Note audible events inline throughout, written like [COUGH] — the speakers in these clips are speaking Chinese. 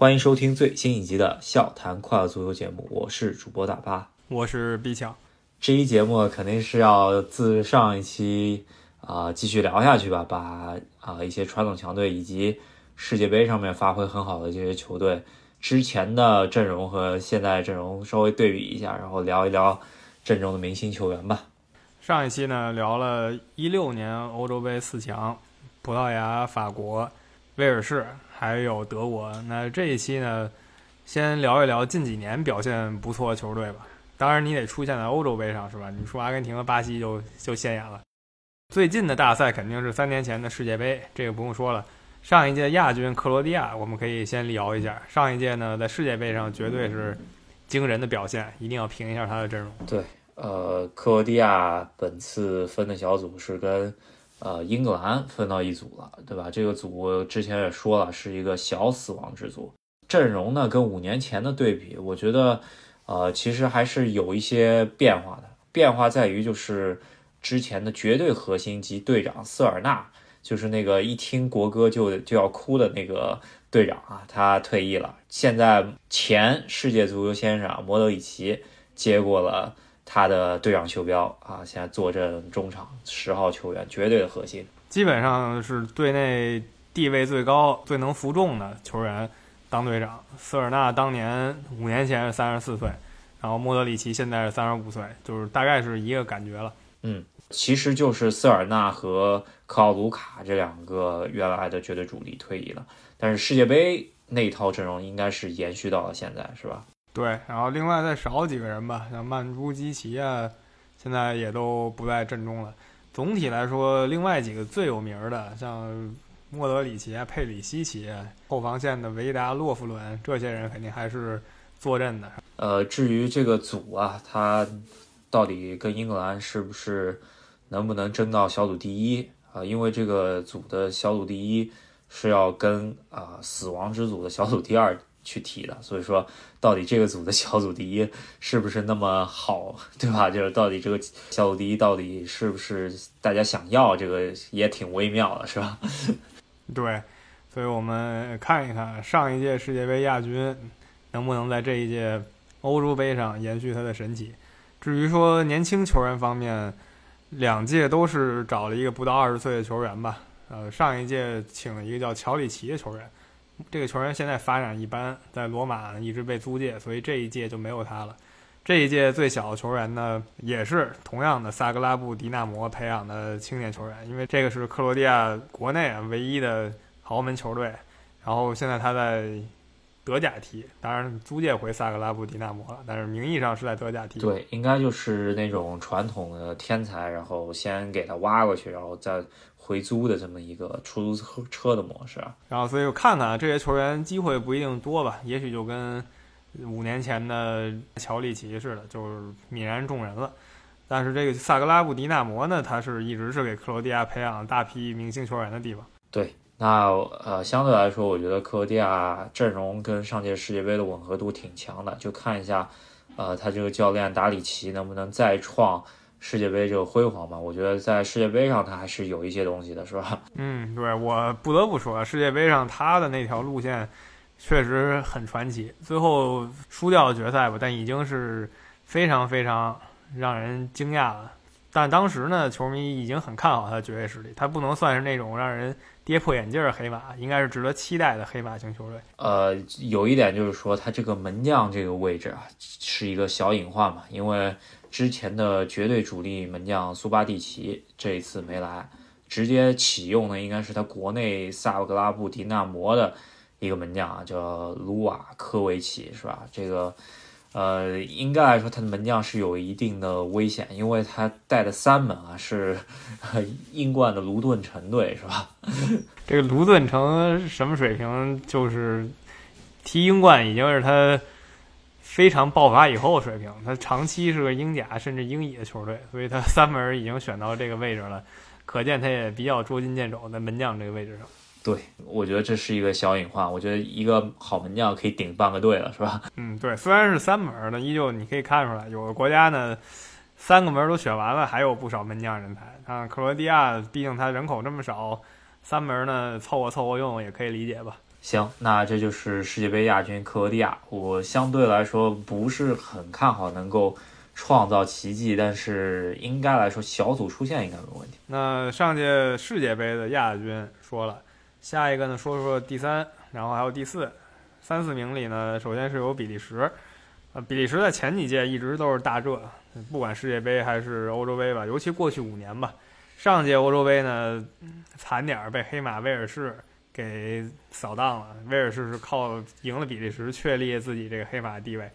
欢迎收听最新一集的《笑谈快乐足球》节目，我是主播大巴，我是毕强。这一节目肯定是要自上一期啊继续聊下去吧，把啊一些传统强队以及世界杯上面发挥很好的这些球队之前的阵容和现在阵容稍微对比一下，然后聊一聊阵中的明星球员吧。上一期呢聊了一六年欧洲杯四强，葡萄牙、法国、威尔士还有德国。那这一期呢，先聊一聊近几年表现不错的球队吧。当然，你得出现在欧洲杯上是吧？你说阿根廷和巴西就就现眼了。最近的大赛肯定是三年前的世界杯，这个不用说了。上一届亚军克罗地亚，我们可以先聊一下。上一届呢，在世界杯上绝对是惊人的表现，一定要评一下他的阵容。对。呃，克罗地亚本次分的小组是跟呃英格兰分到一组了，对吧？这个组之前也说了，是一个小死亡之组。阵容呢，跟五年前的对比，我觉得呃其实还是有一些变化的。变化在于就是之前的绝对核心及队长瑟尔纳，就是那个一听国歌就就要哭的那个队长啊，他退役了。现在前世界足球先生莫德里奇接过了。他的队长袖标啊，现在坐镇中场十号球员，绝对的核心，基本上是队内地位最高、最能服众的球员当队长。瑟尔纳当年五年前是三十四岁，然后莫德里奇现在是三十五岁，就是大概是一个感觉了。嗯，其实就是瑟尔纳和克奥卢卡这两个原来的绝对主力退役了，但是世界杯那套阵容应该是延续到了现在，是吧？对，然后另外再少几个人吧，像曼朱基奇啊，现在也都不在阵中了。总体来说，另外几个最有名的，像莫德里奇啊、佩里西奇，后防线的维达、洛夫伦，这些人肯定还是坐镇的。呃，至于这个组啊，他到底跟英格兰是不是能不能争到小组第一啊？因为这个组的小组第一是要跟啊死亡之组的小组第二。去踢的，所以说到底这个组的小组第一是不是那么好，对吧？就是到底这个小组第一到底是不是大家想要，这个也挺微妙的，是吧？对，所以我们看一看上一届世界杯亚军能不能在这一届欧洲杯上延续他的神奇。至于说年轻球员方面，两届都是找了一个不到二十岁的球员吧。呃，上一届请了一个叫乔里奇的球员。这个球员现在发展一般，在罗马一直被租借，所以这一届就没有他了。这一届最小的球员呢，也是同样的萨格拉布迪纳摩培养的青年球员，因为这个是克罗地亚国内唯一的豪门球队。然后现在他在德甲踢，当然租借回萨格拉布迪纳摩了，但是名义上是在德甲踢。对，应该就是那种传统的天才，然后先给他挖过去，然后再。回租的这么一个出租车车的模式，然后所以我看看这些球员机会不一定多吧，也许就跟五年前的乔里奇似的，就是泯然众人了。但是这个萨格拉布迪纳摩呢，他是一直是给克罗地亚培养大批明星球员的地方。对，那呃相对来说，我觉得克罗地亚阵容跟上届世界杯的吻合度挺强的，就看一下呃他这个教练达里奇能不能再创。世界杯这个辉煌吧，我觉得在世界杯上他还是有一些东西的，是吧？[LAUGHS] 嗯，对我不得不说，世界杯上他的那条路线确实很传奇。最后输掉了决赛吧，但已经是非常非常让人惊讶了。但当时呢，球迷已经很看好他的绝对实力，他不能算是那种让人跌破眼镜的黑马，应该是值得期待的黑马型球队。呃，有一点就是说，他这个门将这个位置啊，是一个小隐患嘛，因为。之前的绝对主力门将苏巴蒂奇这一次没来，直接启用的应该是他国内萨格拉布迪纳摩的一个门将啊，叫卢瓦科维奇，是吧？这个，呃，应该来说他的门将是有一定的危险，因为他带的三门啊是 [LAUGHS] 英冠的卢顿城队，是吧？这个卢顿城什么水平？就是踢英冠已经是他。非常爆发以后的水平，他长期是个英甲甚至英乙的球队，所以他 [LAUGHS] 三门已经选到这个位置了，可见他也比较捉襟见肘在门将这个位置上。对，我觉得这是一个小隐患。我觉得一个好门将可以顶半个队了，是吧？[LAUGHS] 嗯，对，虽然是三门，呢依旧你可以看出来，有的国家呢三个门都选完了，还有不少门将人才。啊克罗地亚，毕竟他人口这么少，三门呢凑合凑合用也可以理解吧。行，那这就是世界杯亚军克罗地亚。我相对来说不是很看好能够创造奇迹，但是应该来说小组出线应该没问题。那上届世界杯的亚军说了，下一个呢说说第三，然后还有第四，三四名里呢，首先是有比利时。呃，比利时在前几届一直都是大热，不管世界杯还是欧洲杯吧，尤其过去五年吧。上届欧洲杯呢，惨点儿被黑马威尔士给扫荡了，威尔士是靠赢了比利时确立自己这个黑马地位。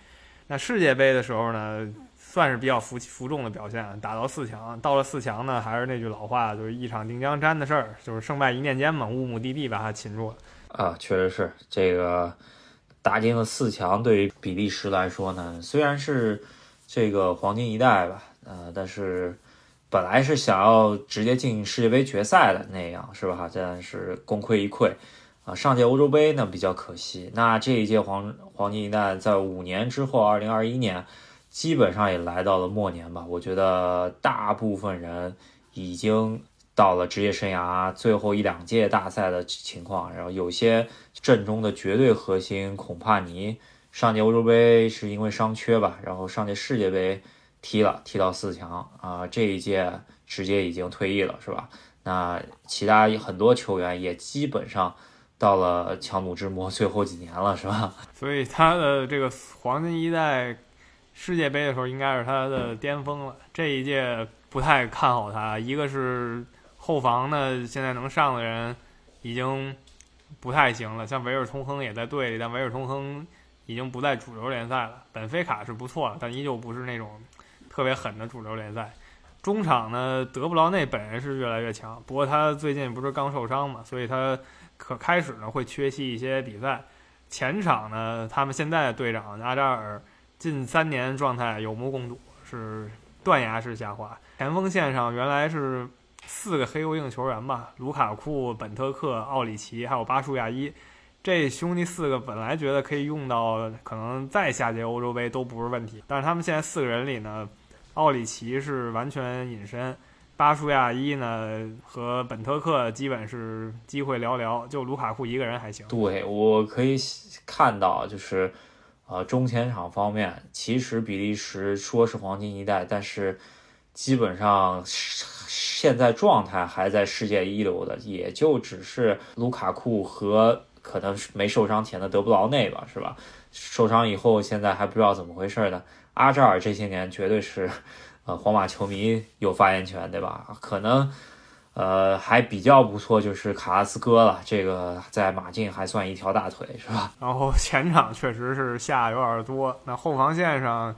那世界杯的时候呢，算是比较服服众的表现，打到四强。到了四强呢，还是那句老话，就是一场定江山的事儿，就是胜败一念间嘛，乌姆蒂蒂把他擒住了。啊，确实是这个。打进了四强，对于比利时来说呢，虽然是这个黄金一代吧，呃，但是本来是想要直接进世界杯决赛的那样，是吧？真是功亏一篑啊！上届欧洲杯呢比较可惜，那这一届黄黄金一代在五年之后，二零二一年基本上也来到了末年吧。我觉得大部分人已经。到了职业生涯最后一两届大赛的情况，然后有些阵中的绝对核心孔帕尼，上届欧洲杯是因为伤缺吧，然后上届世界杯踢了，踢到四强啊，这一届直接已经退役了，是吧？那其他很多球员也基本上到了强弩之末 [LAUGHS] 最后几年了，是吧？[LAUGHS] 所以他的这个黄金一代世界杯的时候应该是他的巅峰了，这一届不太看好他，一个是。后防呢，现在能上的人已经不太行了。像维尔通亨也在队里，但维尔通亨已经不在主流联赛了。本菲卡是不错了，但依旧不是那种特别狠的主流联赛。中场呢，德布劳内本人是越来越强，不过他最近不是刚受伤嘛，所以他可开始呢会缺席一些比赛。前场呢，他们现在的队长阿扎尔近三年状态有目共睹，是断崖式下滑。前锋线上原来是。四个黑油硬球员吧，卢卡库、本特克、奥里奇，还有巴舒亚伊，这兄弟四个本来觉得可以用到，可能再下届欧洲杯都不是问题。但是他们现在四个人里呢，奥里奇是完全隐身，巴舒亚伊呢和本特克基本是机会寥寥，就卢卡库一个人还行。对我可以看到，就是呃中前场方面，其实比利时说是黄金一代，但是基本上。现在状态还在世界一流的，也就只是卢卡库和可能是没受伤前的德布劳内吧，是吧？受伤以后，现在还不知道怎么回事呢。阿扎尔这些年绝对是，呃，皇马球迷有发言权，对吧？可能，呃，还比较不错，就是卡拉斯哥了，这个在马竞还算一条大腿，是吧？[LAUGHS] 然后前场确实是下有点多，那后防线上。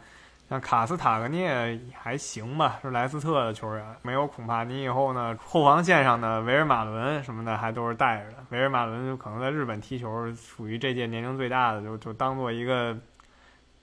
像卡斯塔格涅还行吧，是莱斯特的球员，没有孔帕尼以后呢，后防线上的维尔马伦什么的还都是带着的。维尔马伦就可能在日本踢球，属于这届年龄最大的，就就当做一个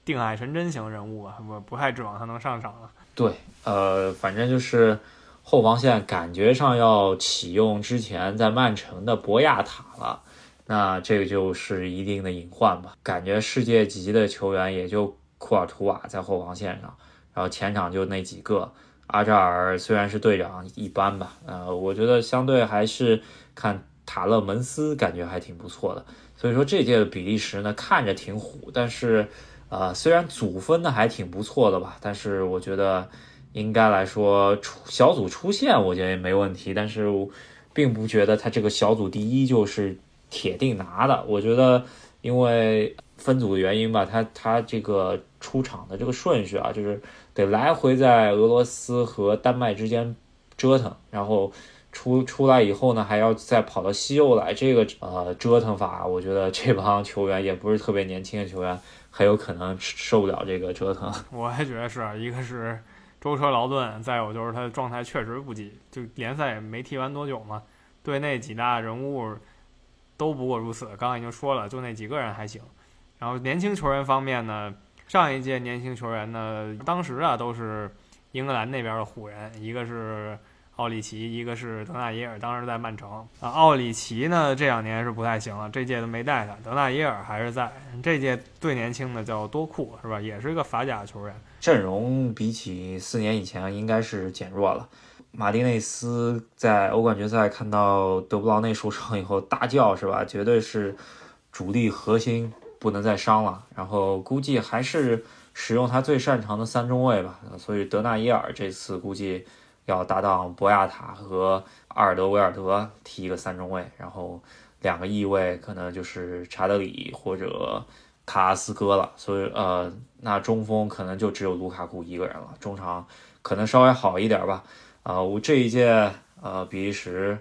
定海神针型人物吧，我不太指望他能上场了。对，呃，反正就是后防线感觉上要启用之前在曼城的博亚塔了，那这个就是一定的隐患吧。感觉世界级的球员也就。库尔图瓦在后防线上，然后前场就那几个。阿扎尔虽然是队长，一般吧。呃，我觉得相对还是看塔勒门斯，感觉还挺不错的。所以说这届的比利时呢，看着挺虎，但是呃，虽然组分的还挺不错的吧，但是我觉得应该来说出小组出线，我觉得也没问题。但是并不觉得他这个小组第一就是铁定拿的。我觉得因为分组的原因吧，他他这个。出场的这个顺序啊，就是得来回在俄罗斯和丹麦之间折腾，然后出出来以后呢，还要再跑到西欧来，这个呃折腾法，我觉得这帮球员也不是特别年轻的球员，很有可能受不了这个折腾。[LAUGHS] 我还觉得是一个是舟车劳顿，再有就是他的状态确实不济，就联赛也没踢完多久嘛，对那几大人物都不过如此。刚刚已经说了，就那几个人还行，然后年轻球员方面呢。上一届年轻球员呢，当时啊都是英格兰那边的虎人，一个是奥里奇，一个是德纳耶尔，当时在曼城啊。奥里奇呢这两年是不太行了，这届都没带他。德纳耶尔还是在，这届最年轻的叫多库是吧？也是一个法甲球员，阵容比起四年以前应该是减弱了。马丁内斯在欧冠决赛看到德布劳内受伤以后大叫是吧？绝对是。主力核心不能再伤了，然后估计还是使用他最擅长的三中卫吧。所以德纳伊尔这次估计要搭档博亚塔和阿尔德维尔德踢一个三中卫，然后两个翼位可能就是查德里或者卡拉斯哥了。所以呃，那中锋可能就只有卢卡库一个人了，中场可能稍微好一点吧。啊，我这一届呃比利时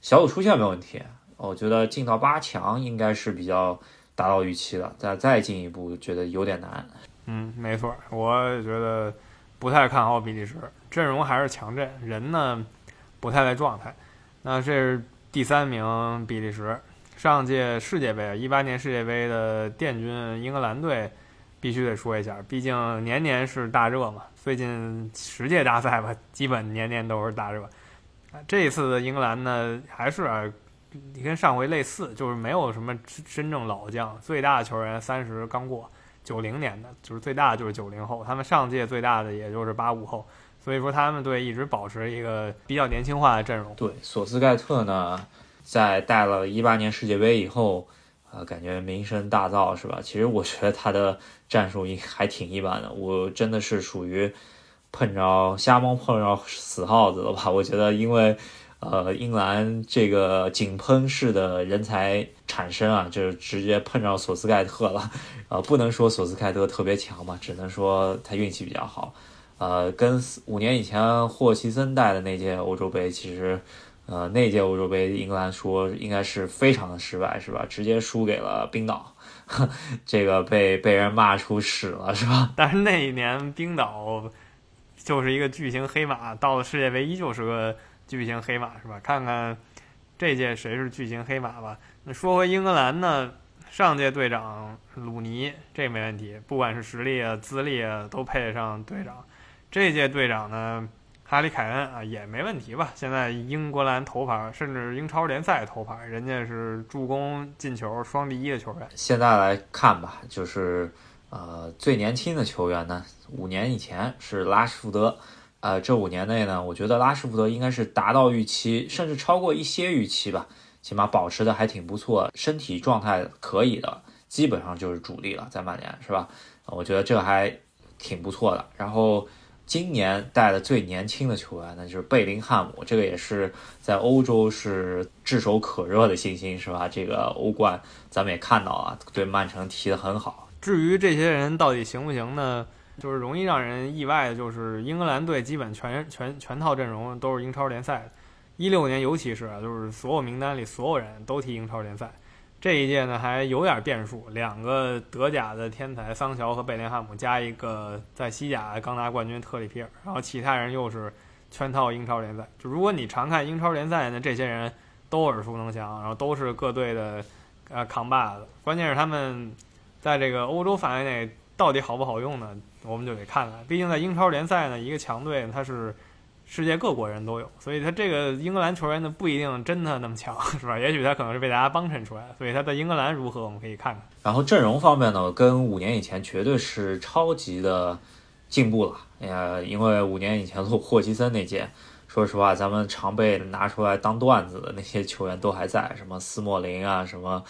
小组出线没问题。我觉得进到八强应该是比较达到预期的，再再进一步觉得有点难。嗯，没错，我觉得不太看好比利时阵容还是强阵，人呢不太在状态。那这是第三名比利时，上届世界杯一八年世界杯的殿军英格兰队必须得说一下，毕竟年年是大热嘛。最近十届大赛吧，基本年年都是大热。这次的英格兰呢，还是啊。跟上回类似，就是没有什么真正老将，最大的球员三十刚过，九零年的，就是最大的就是九零后，他们上届最大的也就是八五后，所以说他们队一直保持一个比较年轻化的阵容。对，索斯盖特呢，在带了一八年世界杯以后，呃，感觉名声大噪，是吧？其实我觉得他的战术应还挺一般的，我真的是属于碰着瞎猫碰着死耗子了吧？我觉得因为。呃，英格兰这个井喷式的人才产生啊，就是直接碰着索斯盖特了。[LAUGHS] 呃，不能说索斯盖特特别强嘛，只能说他运气比较好。呃，跟五年以前霍奇森带的那届欧洲杯，其实，呃，那届欧洲杯英格兰说应该是非常的失败，是吧？直接输给了冰岛，[LAUGHS] 这个被被人骂出屎了，是吧？[LAUGHS] 但是那一年冰岛就是一个巨型黑马，到了世界杯依旧是个。巨型黑马是吧？看看这届谁是巨型黑马吧。那说回英格兰呢？上届队长鲁尼这没问题，不管是实力啊、资历啊，都配得上队长。这届队长呢，哈里凯恩啊也没问题吧？现在英格兰头牌，甚至英超联赛头牌，人家是助攻、进球双第一的球员。现在来看吧，就是呃最年轻的球员呢，五年以前是拉什福德。呃，这五年内呢，我觉得拉什福德应该是达到预期，甚至超过一些预期吧，起码保持的还挺不错，身体状态可以的，基本上就是主力了，在曼联是吧？我觉得这还挺不错的。然后今年带的最年轻的球员那，就是贝林汉姆，这个也是在欧洲是炙手可热的新星是吧？这个欧冠咱们也看到啊，对曼城踢得很好。至于这些人到底行不行呢？就是容易让人意外的，就是英格兰队基本全全全套阵容都是英超联赛，一六年尤其是啊，就是所有名单里所有人都踢英超联赛。这一届呢还有点变数，两个德甲的天才桑乔和贝林汉姆，加一个在西甲刚拿冠军特里皮尔，然后其他人又是圈套英超联赛。就如果你常看英超联赛呢，这些人都耳熟能详，然后都是各队的呃扛把子。关键是他们在这个欧洲范围内到底好不好用呢？我们就得看看，毕竟在英超联赛呢，一个强队它是世界各国人都有，所以他这个英格兰球员呢不一定真的那么强，是吧？也许他可能是被大家帮衬出来的，所以他在英格兰如何，我们可以看看。然后阵容方面呢，跟五年以前绝对是超级的进步了。哎呀，因为五年以前霍霍奇森那届，说实话，咱们常被拿出来当段子的那些球员都还在，什么斯莫林啊，什么。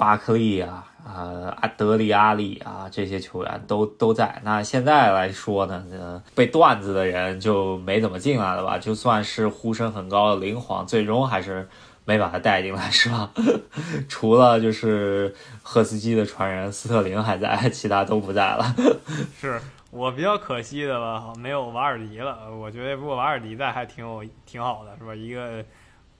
巴克利啊，啊，阿德里阿里啊，这些球员都都在。那现在来说呢，呃，被段子的人就没怎么进来了吧？就算是呼声很高的林皇，最终还是没把他带进来，是吧？[LAUGHS] 除了就是赫斯基的传人斯特林还在，其他都不在了。[LAUGHS] 是我比较可惜的吧？没有瓦尔迪了。我觉得如果瓦尔迪在，还挺有挺好的，是吧？一个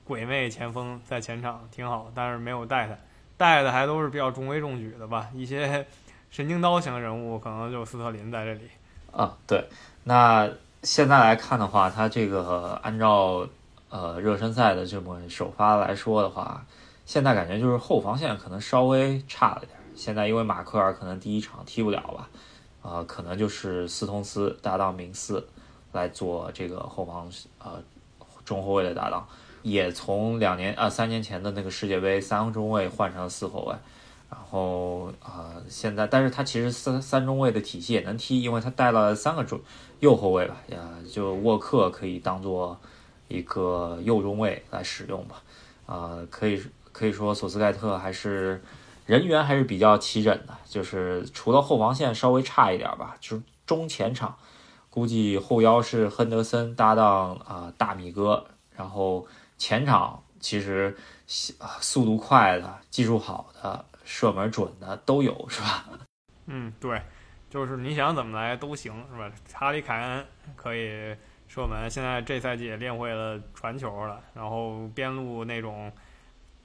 鬼魅前锋在前场挺好，但是没有带他。带的还都是比较中规中矩的吧，一些神经刀型人物可能就斯特林在这里。啊，对，那现在来看的话，他这个按照呃热身赛的这么首发来说的话，现在感觉就是后防线可能稍微差了点。现在因为马克尔可能第一场踢不了吧，啊，可能就是斯通斯搭档明斯来做这个后防呃中后卫的搭档。也从两年啊三年前的那个世界杯三中卫换成了四后卫，然后啊现在，但是他其实三三中卫的体系也能踢，因为他带了三个中右后卫吧，呀，就沃克可以当做一个右中卫来使用吧，啊，可以可以说索斯盖特还是人员还是比较齐整的，就是除了后防线稍微差一点吧，就是中前场，估计后腰是亨德森搭档啊大米哥，然后前场其实啊速度快的、技术好的、射门准的都有，是吧？[LAUGHS] 嗯，对，就是你想怎么来都行，是吧？哈里凯恩可以射门，现在这赛季也练会了传球了，然后边路那种。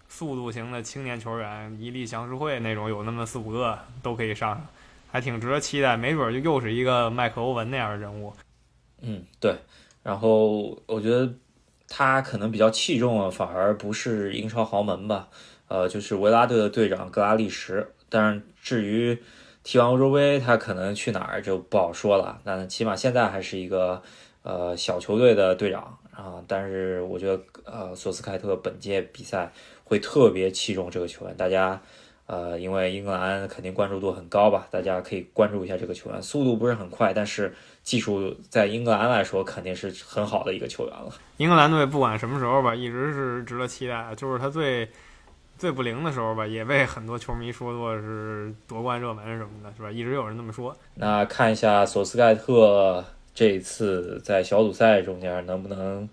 速度型的青年球员，一力祥世会那种有那么四五个都可以上上，还挺值得期待。没准就又是一个麦克欧文那样的人物。嗯，对。然后我觉得他可能比较器重的反而不是英超豪门吧，呃，就是维拉队的队长格拉利什。但是至于踢完欧洲杯他可能去哪儿就不好说了。但起码现在还是一个呃小球队的队长啊。但是我觉得呃索斯凯特本届比赛。会特别器重这个球员，大家，呃，因为英格兰肯定关注度很高吧，大家可以关注一下这个球员。速度不是很快，但是技术在英格兰来说肯定是很好的一个球员了。英格兰队不管什么时候吧，一直是值得期待。就是他最最不灵的时候吧，也被很多球迷说作是夺冠热门什么的，是吧？一直有人这么说。那看一下索斯盖特这一次在小组赛中间能不能。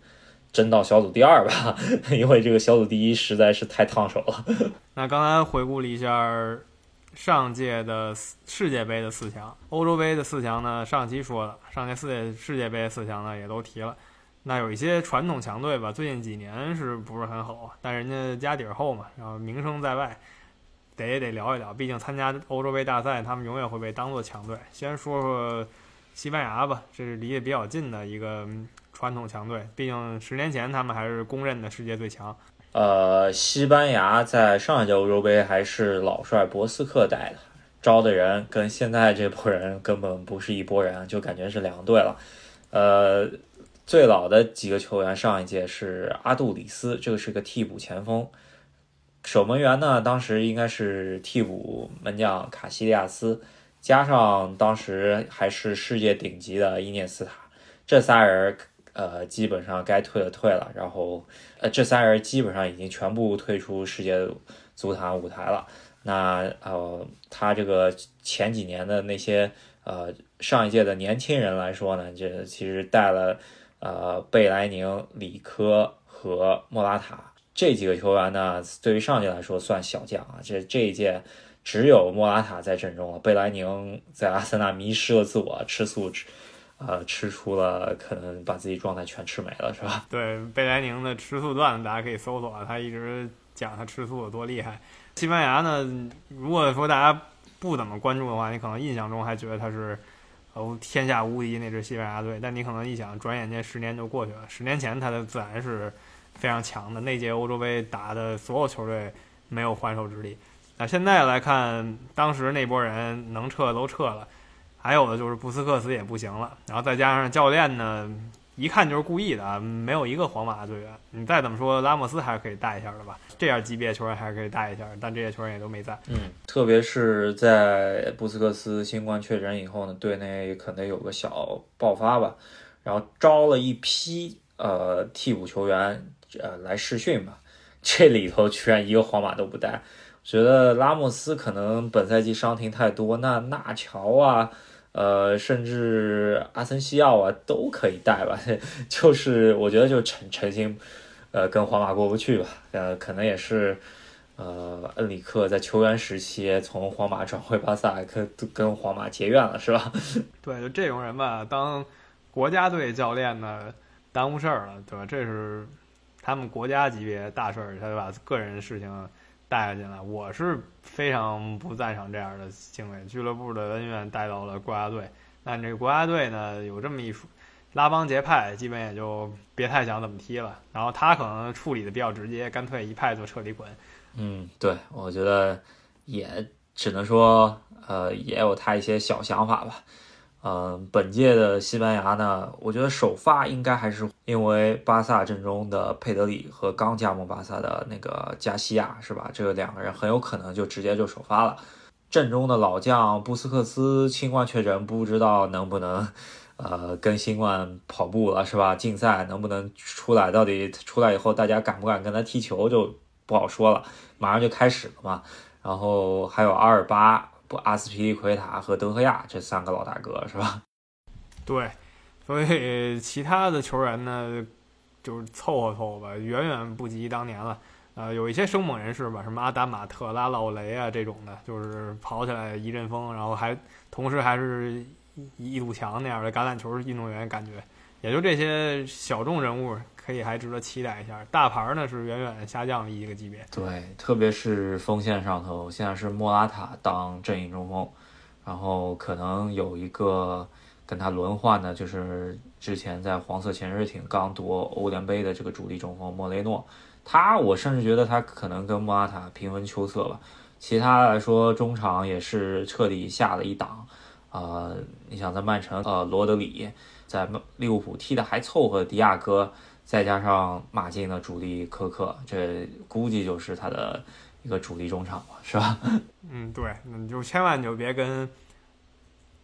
争到小组第二吧，[LAUGHS] 因为这个小组第一实在是太烫手了。[LAUGHS] 那刚才回顾了一下上届的世界杯的四强，欧洲杯的四强呢，上期说了，上届世界世界杯四强呢也都提了。那有一些传统强队吧，最近几年是不是很好？但人家家底儿厚嘛，然后名声在外，得也得聊一聊。毕竟参加欧洲杯大赛，他们永远会被当做强队。先说说西班牙吧，这是离得比较近的一个。传统强队，毕竟十年前他们还是公认的世界最强。呃，西班牙在上一届欧洲杯还是老帅博斯克带的，招的人跟现在这波人根本不是一拨人，就感觉是两队了。呃，最老的几个球员上一届是阿杜里斯，这个是个替补前锋。守门员呢，当时应该是替补门将卡西利亚斯，加上当时还是世界顶级的伊涅斯塔，这仨人。呃，基本上该退的退了，然后呃，这三人基本上已经全部退出世界足坛舞台了。那呃，他这个前几年的那些呃上一届的年轻人来说呢，这其实带了呃贝莱宁、里科和莫拉塔这几个球员呢，对于上届来说算小将啊。这这一届只有莫拉塔在阵中了，贝莱宁在阿森纳迷失了自我，吃素吃。呃，吃出了可能把自己状态全吃没了，是吧？[LAUGHS] 对，贝莱宁的吃素段子大家可以搜索，他一直讲他吃素有多厉害。西班牙呢，如果说大家不怎么关注的话，你可能印象中还觉得他是哦天下无敌那支西班牙队，但你可能一想，转眼间十年就过去了，十年前他的自然是非常强的，那届欧洲杯打的所有球队没有还手之力。那现在来看，当时那波人能撤都撤了。还有的就是布斯克斯也不行了，然后再加上教练呢，一看就是故意的，没有一个皇马的队员。你再怎么说，拉莫斯还是可以带一下的吧？这样级别球员还是可以带一下，但这些球员也都没在。嗯，特别是在布斯克斯新冠确诊以后呢，队内可能有个小爆发吧，然后招了一批呃替补球员呃来试训吧，这里头居然一个皇马都不带，觉得拉莫斯可能本赛季伤停太多，那纳乔啊。呃，甚至阿森西奥啊都可以带吧，[LAUGHS] 就是我觉得就诚诚心，呃，跟皇马过不去吧，呃，可能也是，呃，恩里克在球员时期从皇马转会巴萨，跟跟皇马结怨了，是吧？[LAUGHS] 对，就这种人吧，当国家队教练呢，耽误事儿了，对吧？这是他们国家级别大事儿，他就把个人事情。带进来，我是非常不赞成这样的行为。俱乐部的恩怨带到了国家队，但这个国家队呢有这么一说，拉帮结派，基本也就别太想怎么踢了。然后他可能处理的比较直接，干脆一派就彻底滚。嗯，对，我觉得也只能说，呃，也有他一些小想法吧。嗯，本届的西班牙呢，我觉得首发应该还是因为巴萨阵中的佩德里和刚加盟巴萨的那个加西亚是吧？这两个人很有可能就直接就首发了。阵中的老将布斯克斯新冠确诊，不知道能不能呃跟新冠跑步了是吧？竞赛能不能出来？到底出来以后大家敢不敢跟他踢球就不好说了。马上就开始了嘛。然后还有阿尔巴、阿斯皮利奎塔和德赫亚这三个老大哥是吧？[LAUGHS] 对，所以其他的球员呢，就是凑合凑合吧，远远不及当年了。呃，有一些生猛人士吧，什么阿达马特、拉老雷啊这种的，就是跑起来一阵风，然后还同时还是一堵墙那样的橄榄球运动员，感觉也就这些小众人物可以还值得期待一下。大牌呢是远远下降了一个级别。对，特别是锋线上头，现在是莫拉塔当阵营中锋，然后可能有一个跟他轮换的，就是之前在黄色潜水艇刚夺欧联杯的这个主力中锋莫雷诺。他，我甚至觉得他可能跟莫拉塔平分秋色吧。其他来说，中场也是彻底下了一档。呃，你想在曼城，呃，罗德里在利物浦踢的还凑合，迪亚哥再加上马竞的主力科克，这估计就是他的一个主力中场了，是吧？嗯，对，你就千万就别跟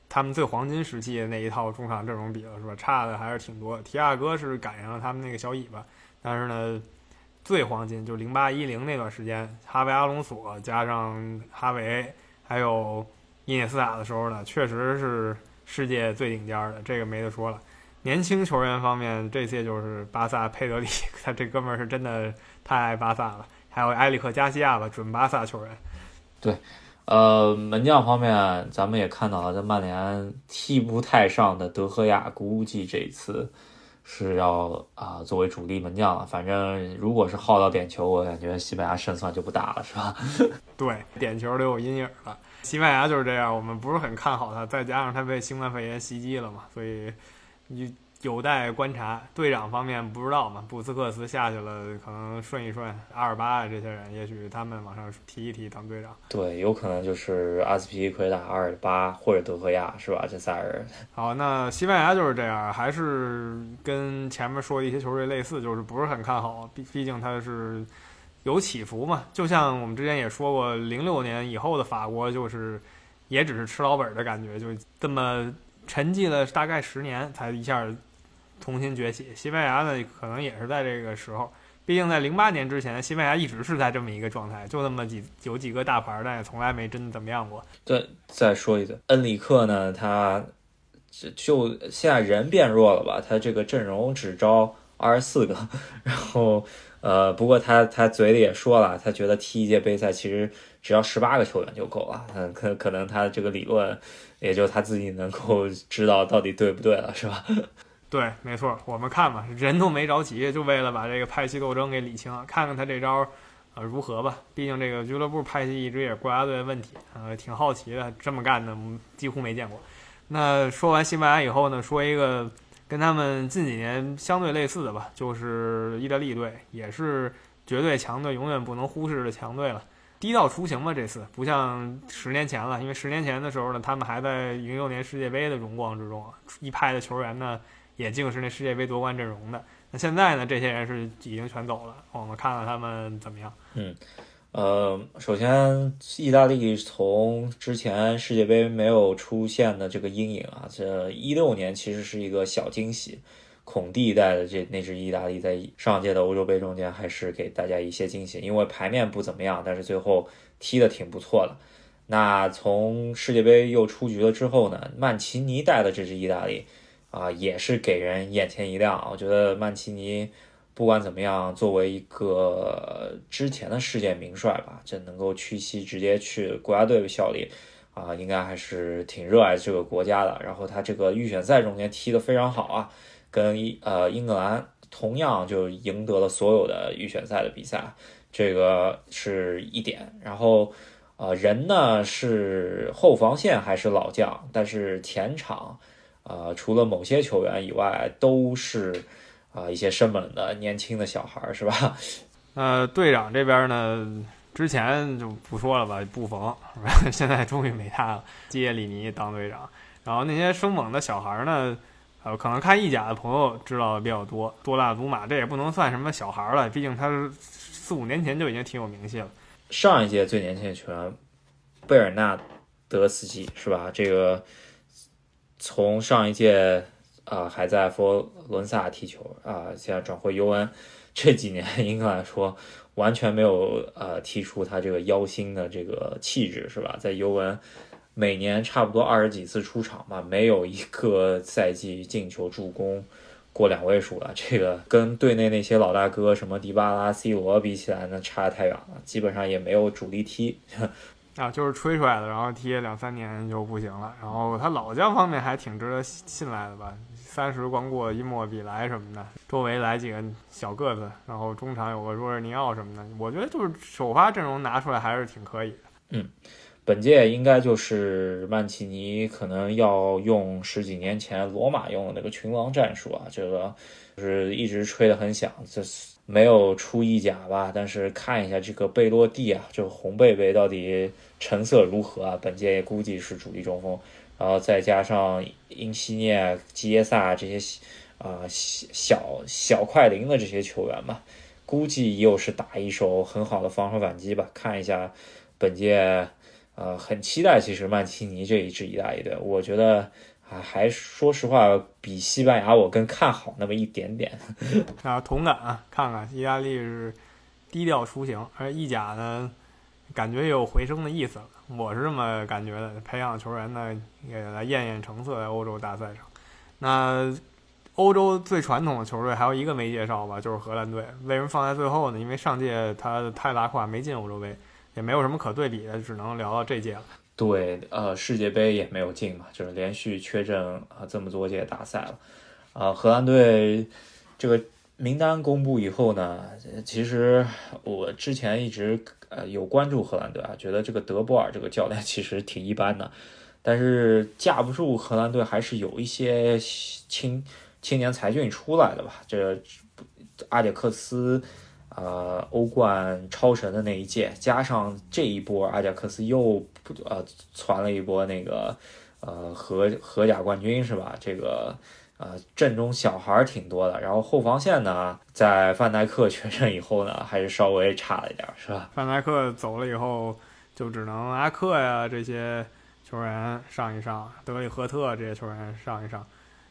他们最黄金时期的那一套中场阵容比了，是吧？差的还是挺多。提亚哥是赶上了他们那个小尾巴，但是呢。最黄金就零八一零那段时间，哈维阿隆索加上哈维还有伊涅斯塔的时候呢，确实是世界最顶尖的，这个没得说了。年轻球员方面，这些就是巴萨佩德里，他这哥们儿是真的太爱巴萨了。还有埃里克加西亚吧，准巴萨球员。对，呃，门将方面，咱们也看到了，在曼联替补太上的德赫亚，估计这一次。是要啊，作为主力门将了。反正如果是耗到点球，我感觉西班牙胜算就不大了，是吧？[LAUGHS] 对，点球留有阴影了。西班牙就是这样，我们不是很看好他，再加上他被新冠肺炎袭击了嘛，所以你。有待观察，队长方面不知道嘛？布斯克斯下去了，可能顺一顺阿尔巴啊这些人，也许他们往上提一提当队长。对，有可能就是阿斯皮利奎塔、阿尔巴或者德赫亚，是吧？这仨人。好，那西班牙就是这样，还是跟前面说的一些球队类似，就是不是很看好。毕毕竟他是有起伏嘛。就像我们之前也说过，零六年以后的法国就是也只是吃老本的感觉，就这么沉寂了大概十年，才一下。重新崛起，西班牙呢可能也是在这个时候，毕竟在零八年之前，西班牙一直是在这么一个状态，就那么几有几个大牌，但也从来没真的怎么样过。对，再说一次，恩里克呢，他就现在人变弱了吧？他这个阵容只招二十四个，[LAUGHS] 然后呃，不过他他嘴里也说了，他觉得踢一届杯赛其实只要十八个球员就够了。嗯，可可能他这个理论也就他自己能够知道到底对不对了，是吧？[LAUGHS] 对，没错，我们看吧，人都没着急，就为了把这个派系斗争给理清，看看他这招，呃，如何吧。毕竟这个俱乐部派系一直也是国家队问题，呃，挺好奇的，这么干的几乎没见过。那说完西班牙以后呢，说一个跟他们近几年相对类似的吧，就是意大利队，也是绝对强队，永远不能忽视的强队了。低调出行吧，这次不像十年前了，因为十年前的时候呢，他们还在零六年世界杯的荣光之中，一派的球员呢。也竟是那世界杯夺冠阵容的。那现在呢？这些人是已经全走了。我们看看他们怎么样。嗯，呃，首先，意大利从之前世界杯没有出现的这个阴影啊，这一六年其实是一个小惊喜。孔蒂带的这那支意大利在上届的欧洲杯中间还是给大家一些惊喜，因为牌面不怎么样，但是最后踢的挺不错的。那从世界杯又出局了之后呢？曼奇尼带的这支意大利。啊，也是给人眼前一亮。我觉得曼奇尼不管怎么样，作为一个之前的世界名帅吧，这能够屈膝直接去国家队效力，啊，应该还是挺热爱这个国家的。然后他这个预选赛中间踢得非常好啊，跟呃英格兰同样就赢得了所有的预选赛的比赛，这个是一点。然后呃，人呢是后防线还是老将，但是前场。啊，除了某些球员以外，都是啊一些生猛的年轻的小孩儿，是吧？[LAUGHS] 呃，队长这边呢，之前就不说了吧，布冯，[LAUGHS] 现在终于没他了，基耶里尼当队长。然后那些生猛的小孩儿呢，呃，可能看意甲的朋友知道的比较多，多纳祖马这也不能算什么小孩了，毕竟他四五年前就已经挺有名气了。上一届最年轻的球员贝尔纳德斯基是吧？这个。从上一届啊还在佛罗伦萨踢球啊，现在转会尤文，这几年 [LAUGHS] 应该来说完全没有呃踢出他这个妖星的这个气质，是吧？在尤文每年差不多二十几次出场吧，没有一个赛季进球助攻过两位数了。这个跟队内那些老大哥什么迪巴拉、C 罗比起来呢，差太远了，基本上也没有主力踢。[LAUGHS] 啊，就是吹出来的，然后踢两三年就不行了。然后他老将方面还挺值得信赖的吧？三十光过伊莫比莱什么的，周围来几个小个子，然后中场有个若尔尼奥什么的，我觉得就是首发阵容拿出来还是挺可以的。嗯，本届应该就是曼奇尼可能要用十几年前罗马用的那个群狼战术啊，这个就是一直吹得很响，这没有出意甲吧？但是看一下这个贝洛蒂啊，这个红贝贝到底成色如何啊？本届估计是主力中锋。然后再加上因西涅、基耶萨这些啊小小快灵的这些球员嘛，估计又是打一手很好的防守反击吧。看一下本届，呃，很期待其实曼奇尼这一支意大利队，我觉得啊，还说实话比西班牙我更看好那么一点点。[LAUGHS] 啊，同感啊，看看意大利是低调出行，而意甲呢，感觉有回升的意思。我是这么感觉的，培养球员呢，也来验验成色，在欧洲大赛上。那欧洲最传统的球队还有一个没介绍吧，就是荷兰队。为什么放在最后呢？因为上届他太拉胯，没进欧洲杯，也没有什么可对比的，只能聊到这届了。对，呃，世界杯也没有进嘛，就是连续缺阵啊这么多届大赛了。啊，荷兰队这个名单公布以后呢，其实我之前一直。呃，有关注荷兰队啊，觉得这个德波尔这个教练其实挺一般的，但是架不住荷兰队还是有一些青青年才俊出来的吧。这阿贾克斯，呃，欧冠超神的那一届，加上这一波阿贾克斯又呃传了一波那个呃荷荷甲冠军是吧？这个。呃，阵中小孩儿挺多的，然后后防线呢，在范戴克 [LAUGHS] 确诊以后呢，还是稍微差了一点，是吧？范戴克走了以后，就只能阿克呀这些球员上一上，德里赫特这些球员上一上，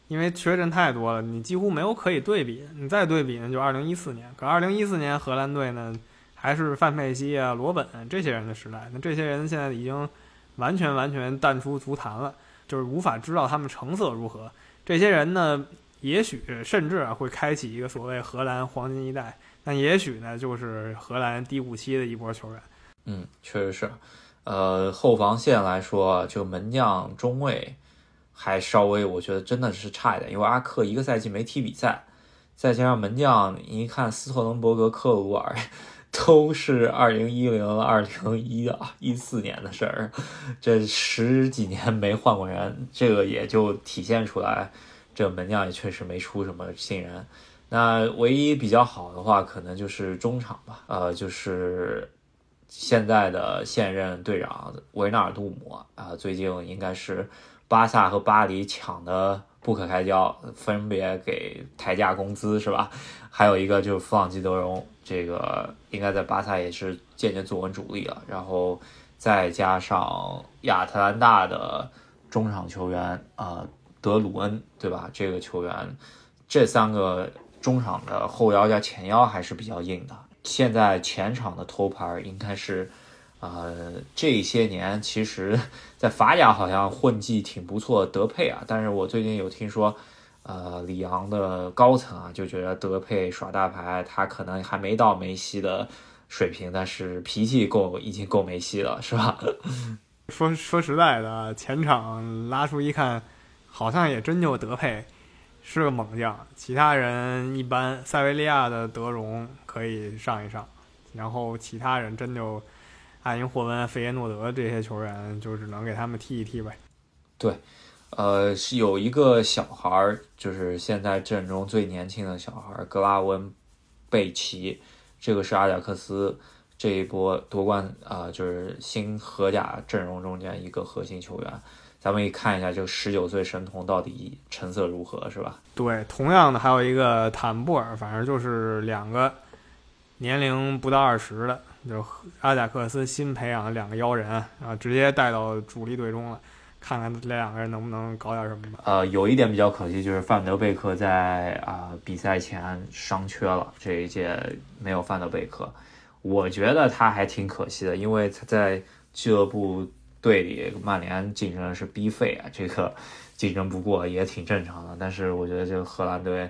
因为缺阵太多了，你几乎没有可以对比。你再对比呢，就二零一四年，可二零一四年荷兰队呢，还是范佩西啊、罗本这些人的时代，那这些人现在已经完全完全淡出足坛了，就是无法知道他们成色如何。这些人呢，也许甚至啊会开启一个所谓荷兰黄金一代，但也许呢就是荷兰低谷期的一波球员。嗯，确实是。呃，后防线来说，就门将、中卫还稍微，我觉得真的是差一点，因为阿克一个赛季没踢比赛，再加上门将，你一看斯特伦伯格、克鲁尔都是二零一零、二零一啊一四年的事儿，这十几年没换过人，这个也就体现出来，这门将也确实没出什么新人。那唯一比较好的话，可能就是中场吧，呃，就是现在的现任队长维纳尔杜姆啊，最近应该是巴萨和巴黎抢的不可开交，分别给抬价工资是吧？还有一个就是弗朗基德容。这个应该在巴萨也是渐渐坐稳主力了，然后再加上亚特兰大的中场球员啊，德鲁恩，对吧？这个球员，这三个中场的后腰加前腰还是比较硬的。现在前场的头牌应该是，呃，这些年其实，在法甲好像混迹挺不错，德佩啊。但是我最近有听说。呃，里昂的高层啊，就觉得德佩耍大牌，他可能还没到梅西的水平，但是脾气够，已经够梅西了，是吧？[LAUGHS] 说说实在的，前场拉出一看，好像也真就德佩是个猛将，其他人一般。塞维利亚的德容可以上一上，然后其他人真就艾因霍温、费耶诺德这些球员，就只能给他们踢一踢呗。对。呃，是有一个小孩儿，就是现在阵中最年轻的小孩儿格拉温贝奇，这个是阿贾克斯这一波夺冠啊，就是新荷甲阵容中间一个核心球员。咱们一看一下，这个十九岁神童到底成色如何，是吧？对，同样的还有一个坦布尔，反正就是两个年龄不到二十的，就阿贾克斯新培养的两个妖人啊，直接带到主力队中了。看看这两个人能不能搞点什么吧。呃，有一点比较可惜，就是范德贝克在啊、比赛前伤缺了，这一届没有范德贝克，我觉得他还挺可惜的，因为他在俱乐部队里，曼联竞争的是逼费啊，这个 [LAUGHS] 竞争不过也挺正常的。但是我觉得这个荷兰队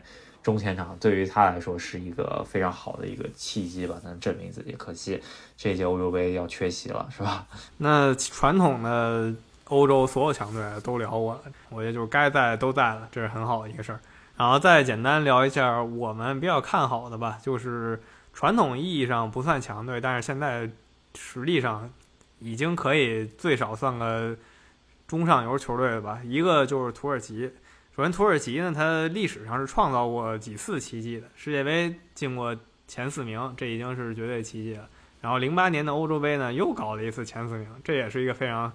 中前场对于他来说是一个非常好的一个契机吧，能证明自己。可惜这届欧洲杯要缺席了，是吧？[LAUGHS] 那传统的欧洲所有强队都聊过了，我觉得就是该在都在了，这是很好的一个事儿。然后再简单聊一下我们比较看好的吧，就是传统意义上不算强队，但是现在实力上已经可以最少算个中上游球队了吧。一个就是土耳其，首先土耳其呢，它历史上是创造过几次奇迹的，世界杯进过前四名，这已经是绝对奇迹了。然后零八年的欧洲杯呢，又搞了一次前四名，这也是一个非常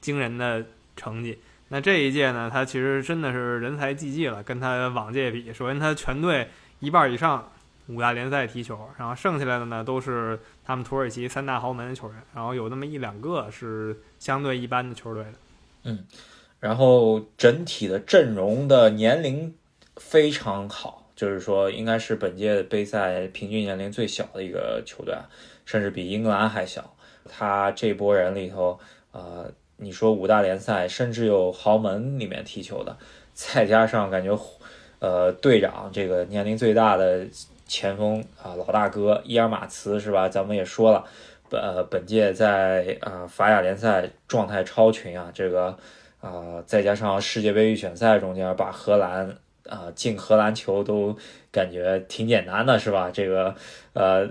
惊人的成绩。那这一届呢，他其实真的是人才济济了，跟他往届比，首先他全队一半以上五大联赛踢球，然后剩下来的呢都是他们土耳其三大豪门球员，然后有那么一两个是相对一般的球队的。嗯然后整体的阵容的年龄非常好，就是说应该是本届杯赛平均年龄最小的一个球队，甚至比英格兰还小。他这波人里头，呃，你说五大联赛，甚至有豪门里面踢球的，再加上感觉，呃，队长这个年龄最大的前锋啊、老大哥伊尔马茨是吧？咱们也说了，本呃本届在啊、法甲联赛状态超群啊，这个。啊、再加上世界杯预选赛中间把荷兰啊、进荷兰球都感觉挺简单的，是吧？这个呃，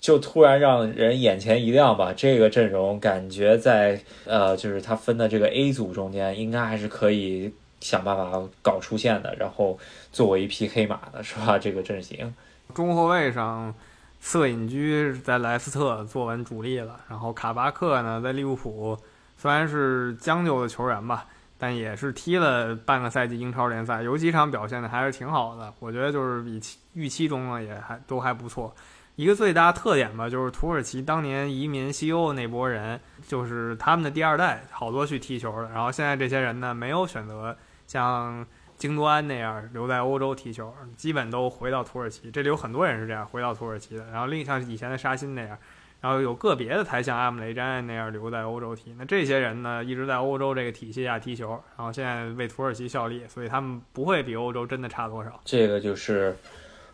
就突然让人眼前一亮吧。这个阵容感觉在呃，就是他分的这个 A 组中间，应该还是可以想办法搞出线的，然后作为一匹黑马的，是吧？这个阵型，中后卫上，瑟隐居在莱斯特做完主力了，然后卡巴克呢在利物浦。虽然是将就的球员吧，但也是踢了半个赛季英超联赛，有几场表现的还是挺好的。我觉得就是比预期中呢也还都还不错。一个最大特点吧，就是土耳其当年移民西欧那波人，就是他们的第二代，好多去踢球的。然后现在这些人呢，没有选择像京多安那样留在欧洲踢球，基本都回到土耳其。这里有很多人是这样回到土耳其的。然后另像以前的沙欣那样。然后有个别的才像阿姆雷詹那样留在欧洲踢，那这些人呢一直在欧洲这个体系下踢球，然后现在为土耳其效力，所以他们不会比欧洲真的差多少。这个就是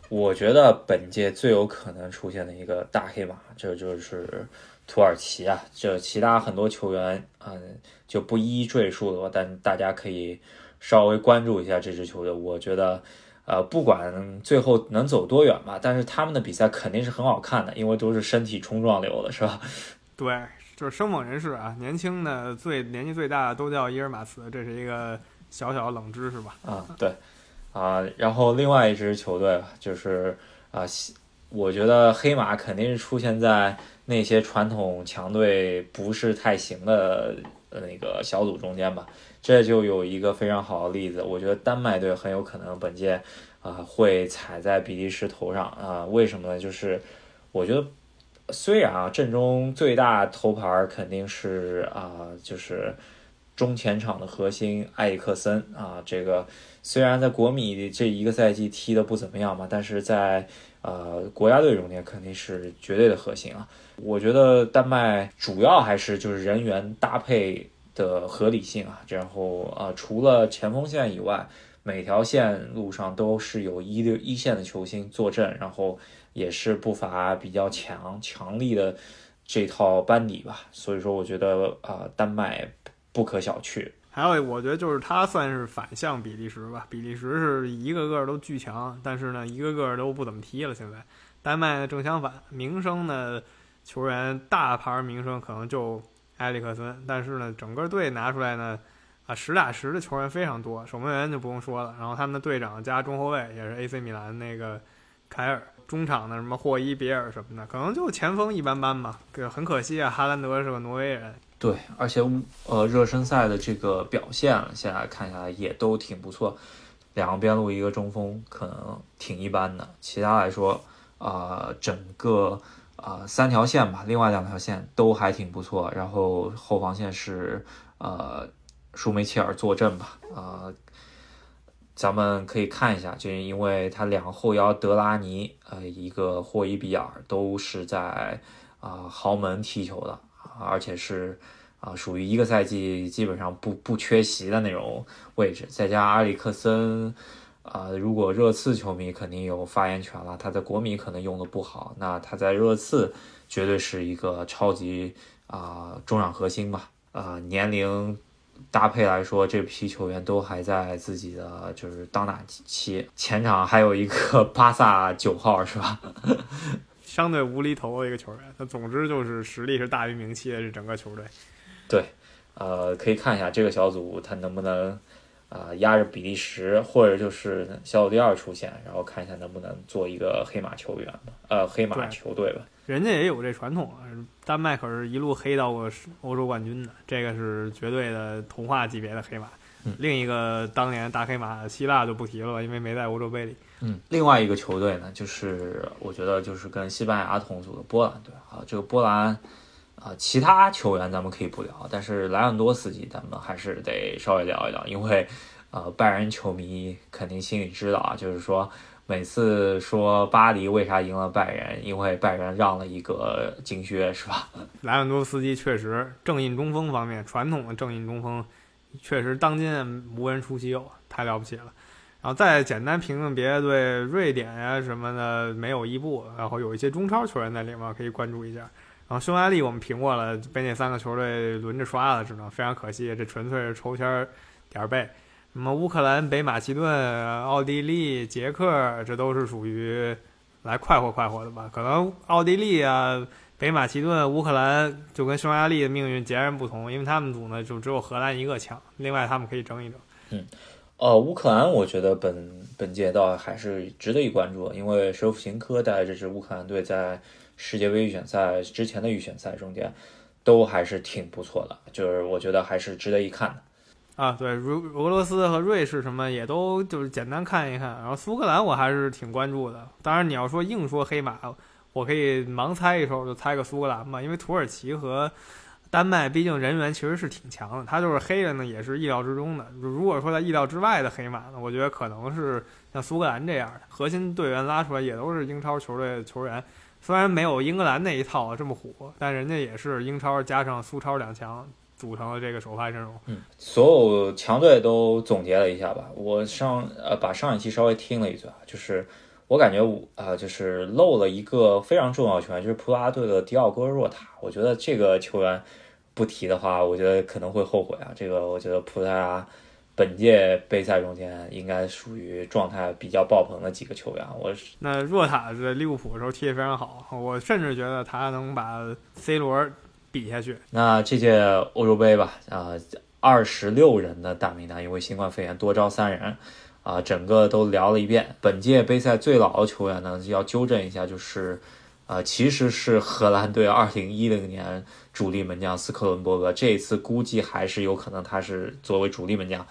我觉得本届最有可能出现的一个大黑马，这就是土耳其啊。这其他很多球员，嗯，就不一一赘述了，但大家可以稍微关注一下这支球队。我觉得。呃，不管最后能走多远吧，但是他们的比赛肯定是很好看的，因为都是身体冲撞流的，是吧？[LAUGHS] 对，就是生猛人士啊，年轻的最年纪最大的都叫伊尔马茨，这是一个小小冷知识吧？啊，对，啊，然后另外一支球队就是啊，我觉得黑马肯定是出现在那些传统强队不是太行的那个小组中间吧。这就有一个非常好的例子，我觉得丹麦队很有可能本届啊、会踩在比利时头上啊、为什么呢？就是我觉得虽然啊阵中最大头牌肯定是啊、就是中前场的核心埃里克森啊，这个虽然在国米这一个赛季踢的不怎么样嘛，但是在呃国家队中间肯定是绝对的核心啊。我觉得丹麦主要还是就是人员搭配。的合理性啊，然后啊、除了前锋线以外，每条线路上都是有一流一线的球星坐镇，然后也是不乏比较强、强力的这套班底吧。所以说，我觉得啊、丹麦不可小觑。还有，我觉得就是他算是反向比利时吧。比利时是一个个都巨强，但是呢，一个个都不怎么踢了。现在丹麦正相反，名声的球员大牌名声可能就。埃里克森，但是呢，整个队拿出来呢，啊，实打实的球员非常多，守门员就不用说了，然后他们的队长加中后卫也是 AC 米兰那个凯尔，中场的什么霍伊别尔什么的，可能就前锋一般般吧，很可惜啊，哈兰德是个挪威人。对，而且呃，热身赛的这个表现现在看下来也都挺不错，两个边路一个中锋可能挺一般的，其他来说啊、呃，整个。啊、三条线吧，另外两条线都还挺不错。然后后防线是呃舒梅切尔坐镇吧。啊，咱们可以看一下，就因为他两个后腰德拉尼，呃，一个霍伊比尔都是在啊豪门踢球的，而且是啊属于一个赛季基本上不不缺席的那种位置，再加阿里克森。啊，如果热刺球迷肯定有发言权了，他在国米可能用的不好，那他在热刺绝对是一个超级啊中场核心吧。啊，年龄搭配来说，这批球员都还在自己的就是当打期。前场还有一个 [LAUGHS] 巴萨九号是吧？[LAUGHS] 相对无厘头的一个球员，他总之就是实力是大于名气的，是整个球队。对，呃，可以看一下这个小组他能不能。啊，压着比利时，或者就是小组第二出现，然后看一下能不能做一个黑马球员吧，呃，黑马球队吧。人家也有这传统啊，丹麦可是一路黑到过欧洲冠军的，这个是绝对的童话级别的黑马。另一个当年大黑马希腊就不提了吧，因为没在欧洲杯里。嗯，另外一个球队呢，就是我觉得就是跟西班牙同组的波兰队啊，这个波兰。啊，其他球员咱们可以不聊，但是莱万多斯基咱们还是得稍微聊一聊，因为，呃，拜仁球迷肯定心里知道啊，就是说每次说巴黎为啥赢了拜仁，因为拜仁让了一个金靴，是吧？[LAUGHS] 莱万多斯基确实正印中锋方面，传统的正印中锋，确实当今无人出其右，太了不起了。然后再简单评论别的队，瑞典呀什么的没有伊布，然后有一些中超球员在里面可以关注一下。然后匈牙利我们评过了，被那三个球队轮着刷了，只能非常可惜，这纯粹是抽签点儿背。什么乌克兰、北马其顿、奥地利、捷克，这都是属于来快活快活的吧？可能奥地利啊、北马其顿、乌克兰就跟匈牙利的命运截然不同，因为他们组呢就只有荷兰一个强，另外他们可以争一争。嗯，呃，乌克兰我觉得本本届倒还是值得一关注，因为舍甫琴科带这支乌克兰队在。世界杯预选赛之前的预选赛中间，都还是挺不错的，就是我觉得还是值得一看的。啊，对，如俄罗斯和瑞士什么也都就是简单看一看，然后苏格兰我还是挺关注的。当然你要说硬说黑马，我可以盲猜一手就猜个苏格兰吧，因为土耳其和丹麦毕竟人员其实是挺强的，他就是黑人呢也是意料之中的。如果说在意料之外的黑马呢，我觉得可能是像苏格兰这样的核心队员拉出来也都是英超球队球员。虽然没有英格兰那一套这么火，但人家也是英超加上苏超两强组成了这个首发阵容。嗯，所有强队都总结了一下吧。我上呃把上一期稍微听了一嘴啊，就是我感觉我啊就是漏了一个非常重要球员，就是葡萄牙队的迪奥戈若塔。我觉得这个球员不提的话，我觉得可能会后悔啊。这个我觉得葡萄牙。本届杯赛中间应该属于状态比较爆棚的几个球员。我那若塔在利物浦的时候踢得非常好，我甚至觉得他能把 C 罗比下去。那这届欧洲杯吧，啊，二十六人的大名单，因为新冠肺炎多招三人，啊，整个都聊了一遍。本届杯赛最老的球员呢，要纠正一下，就是，呃，其实是荷兰队二零一零年主力门将斯科伦伯格，这一次估计还是有可能他是作为主力门将。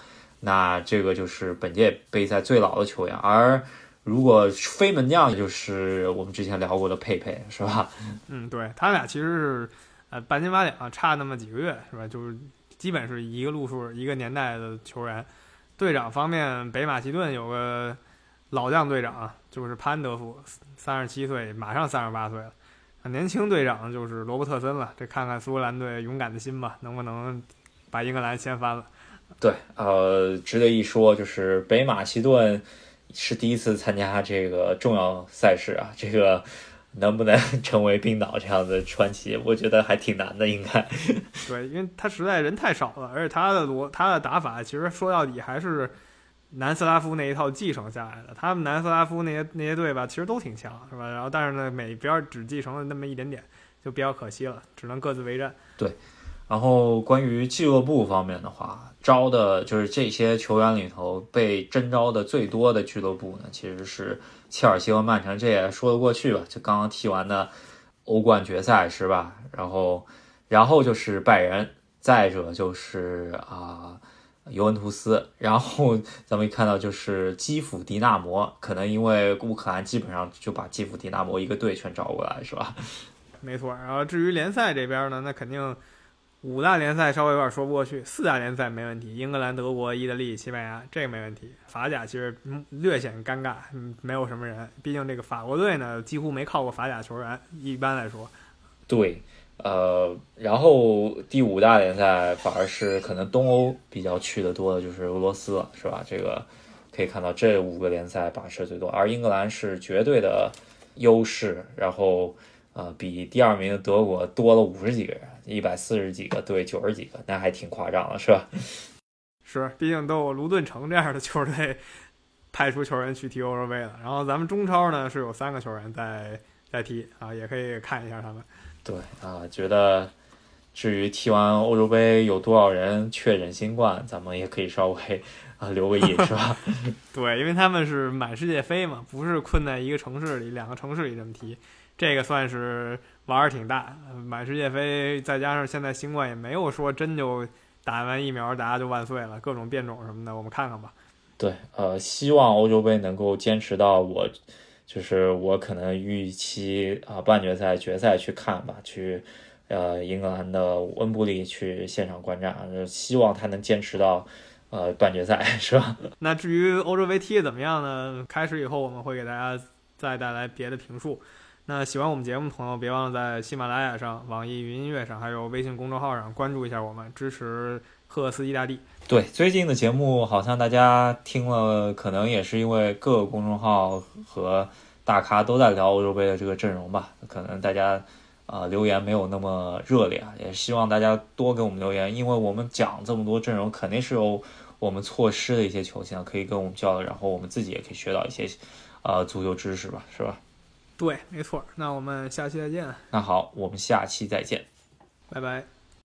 那这个就是本届杯赛最老的球员，而如果非门将，就是我们之前聊过的佩佩，是吧？嗯，对他俩其实是呃半斤八两，差那么几个月，是吧？就是基本是一个路数、一个年代的球员。队长方面，北马其顿有个老将队长，就是潘德夫，三十七岁，马上三十八岁了。年轻队长就是罗伯特森了。这看看苏格兰队勇敢的心吧，能不能把英格兰掀翻了？对，呃，值得一说就是北马其顿是第一次参加这个重要赛事啊，这个能不能 [LAUGHS] 成为冰岛这样的传奇，我觉得还挺难的，应该。[LAUGHS] 对，因为他实在人太少了，而且他的罗他的打法其实说到底还是南斯拉夫那一套继承下来的。他们南斯拉夫那些那些队吧，其实都挺强，是吧？然后但是呢，每边只继承了那么一点点，就比较可惜了，只能各自为战。对。然后关于俱乐部方面的话，招的就是这些球员里头被征招的最多的俱乐部呢，其实是切尔西和曼城，这也说得过去吧？就刚刚踢完的欧冠决赛是吧？然后，然后就是拜仁，再者就是啊尤文图斯，然后咱们一看到就是基辅迪纳摩，可能因为乌克兰基本上就把基辅迪纳摩一个队全招过来是吧？没错。然后至于联赛这边呢，那肯定。五大联赛稍微有点说不过去，四大联赛没问题，英格兰、德国、意大利、西班牙这个没问题。法甲其实略显尴尬，没有什么人，毕竟这个法国队呢几乎没靠过法甲球员。一般来说，对，呃，然后第五大联赛反而是可能东欧比较去的多的就是俄罗斯了，是吧？这个可以看到这五个联赛把持最多，而英格兰是绝对的优势，然后。呃，比第二名的德国多了五十几个人，一百四十几个对九十几个，那还挺夸张的，是吧？[LAUGHS] 是，毕竟都有卢顿城这样的球队派出球员去踢欧洲杯了。然后咱们中超呢是有三个球员在在踢啊，也可以看一下他们。对啊，觉得至于踢完欧洲杯有多少人确诊新冠，咱们也可以稍微啊留个 [LAUGHS] 意，是吧？[LAUGHS] 对，因为他们是满世界飞嘛，不是困在一个城市里，两个城市里这么踢。这个算是玩儿挺大，满世界飞，再加上现在新冠也没有说真就打完疫苗大家就万岁了，各种变种什么的，我们看看吧。对，呃，希望欧洲杯能够坚持到我，就是我可能预期啊半决赛、决赛去看吧，去呃英格兰的温布利去现场观战，希望他能坚持到呃半决赛，[LAUGHS] 是吧？那至于欧洲杯踢的怎么样呢？开始以后我们会给大家再带来别的评述。那喜欢我们节目的朋友，别忘了在喜马拉雅上、网易云音乐上，还有微信公众号上关注一下我们，支持赫斯基大帝。对，最近的节目好像大家听了，可能也是因为各个公众号和大咖都在聊欧洲杯的这个阵容吧，可能大家啊留言没有那么热烈啊，也希望大家多给我们留言，因为我们讲这么多阵容，肯定是有我们错失的一些球星，可以跟我们交流，然后我们自己也可以学到一些啊足球知识吧，是吧？对，没错。那我们下期再见。那好，我们下期再见，拜拜。